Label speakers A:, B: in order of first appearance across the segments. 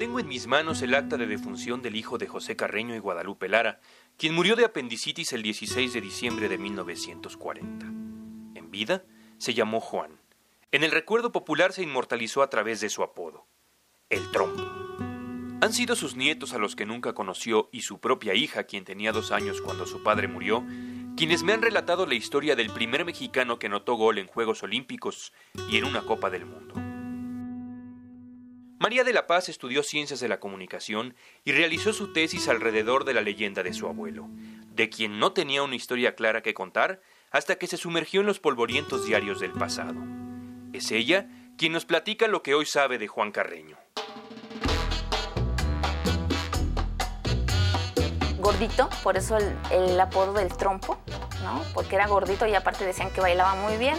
A: Tengo en mis manos el acta de defunción del hijo de José Carreño y Guadalupe Lara, quien murió de apendicitis el 16 de diciembre de 1940. En vida se llamó Juan. En el recuerdo popular se inmortalizó a través de su apodo, el trompo. Han sido sus nietos a los que nunca conoció y su propia hija, quien tenía dos años cuando su padre murió, quienes me han relatado la historia del primer mexicano que anotó gol en Juegos Olímpicos y en una Copa del Mundo. María de la Paz estudió ciencias de la comunicación y realizó su tesis alrededor de la leyenda de su abuelo, de quien no tenía una historia clara que contar hasta que se sumergió en los polvorientos diarios del pasado. Es ella quien nos platica lo que hoy sabe de Juan Carreño.
B: Gordito, por eso el, apodo del trompo, ¿no? Porque era gordito y aparte decían que bailaba muy bien.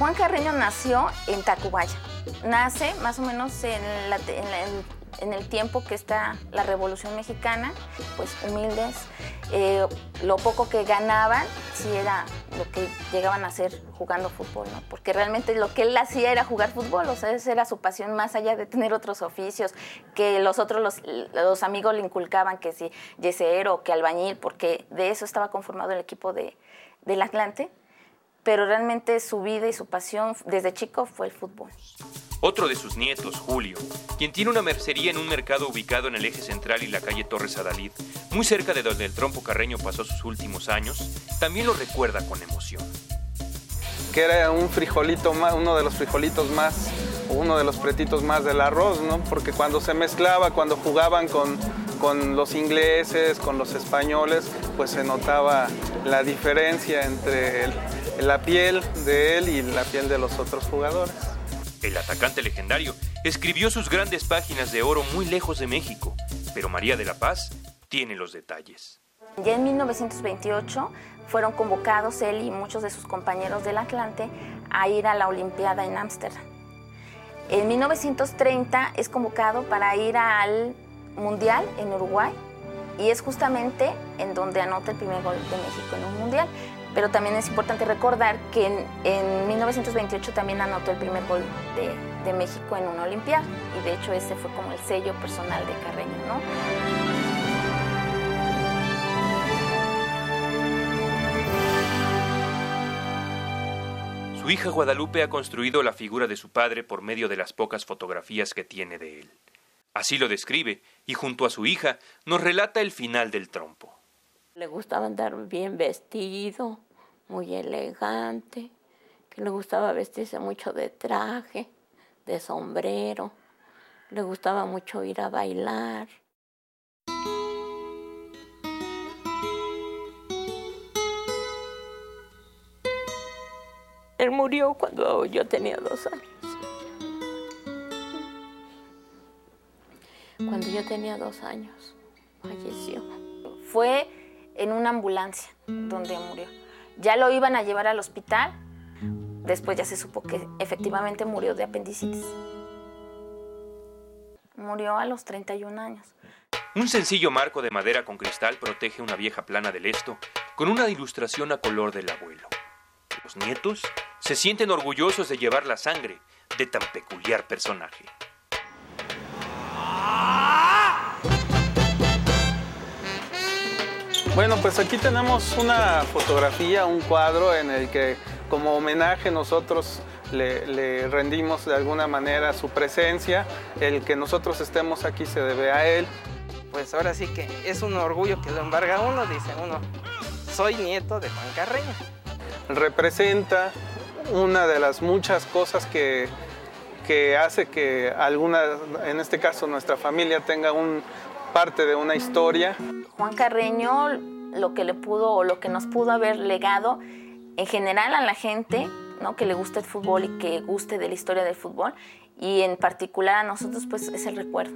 B: Juan Carreño nació en Tacubaya. Nace más o menos en, el tiempo que está la Revolución Mexicana, pues humildes. Eh, lo poco que ganaban, sí era lo que llegaban a hacer jugando fútbol, ¿no? Porque realmente lo que él hacía era jugar fútbol, o sea, esa era su pasión más allá de tener otros oficios, que los otros, los, los amigos le inculcaban que si yesero que albañil, porque de eso estaba conformado el equipo de, del Atlante pero realmente su vida y su pasión desde chico fue el fútbol.
A: Otro de sus nietos, Julio, quien tiene una mercería en un mercado ubicado en el eje central y la calle Torres Adalid, muy cerca de donde el trompo carreño pasó sus últimos años, también lo recuerda con emoción.
C: que era un frijolito más, uno de los frijolitos más, uno de los pretitos más del arroz, ¿no? Porque cuando se mezclaba, cuando jugaban con, con los ingleses, con los españoles, pues se notaba la diferencia entre el- la piel de él y la piel de los otros jugadores.
A: El atacante legendario escribió sus grandes páginas de oro muy lejos de México, pero María de la Paz tiene los detalles.
B: Ya en 1928 fueron convocados él y muchos de sus compañeros del Atlante a ir a la Olimpiada en Ámsterdam. En 1930 es convocado para ir al Mundial en Uruguay y es justamente en donde anota el primer gol de México en un Mundial. Pero también es importante recordar que en, en 1928 también anotó el primer gol de, de México en una Olimpiada y de hecho ese fue como el sello personal de Carreño, ¿no?
A: Su hija Guadalupe ha construido la figura de su padre por medio de las pocas fotografías que tiene de él. Así lo describe, y junto a su hija nos relata el final del trompo.
D: Le gustaba andar bien vestido, muy elegante, que le gustaba vestirse mucho de traje, de sombrero, le gustaba mucho ir a bailar. Él murió cuando yo tenía dos años. Cuando yo tenía dos años, falleció.
B: fue en una ambulancia donde murió. Ya lo iban a llevar al hospital, después ya se supo que efectivamente murió de apendicitis. Murió a los 31 años.
A: Un sencillo marco de madera con cristal protege una vieja plana del esto con una ilustración a color del abuelo. Los nietos se sienten orgullosos de llevar la sangre de tan peculiar personaje.
C: Bueno, pues aquí tenemos una fotografía, un cuadro en el que como homenaje nosotros le, le rendimos de alguna manera su presencia. El que nosotros estemos aquí se debe a él.
E: Pues ahora sí que es un orgullo que lo embarga uno, dice uno. Soy nieto de Juan Carreño.
C: Representa una de las muchas cosas que, que hace que alguna, en este caso nuestra familia, tenga un parte de una historia.
B: Juan Carreño lo que le pudo o lo que nos pudo haber legado en general a la gente ¿no? que le gusta el fútbol y que guste de la historia del fútbol y en particular a nosotros pues es el recuerdo.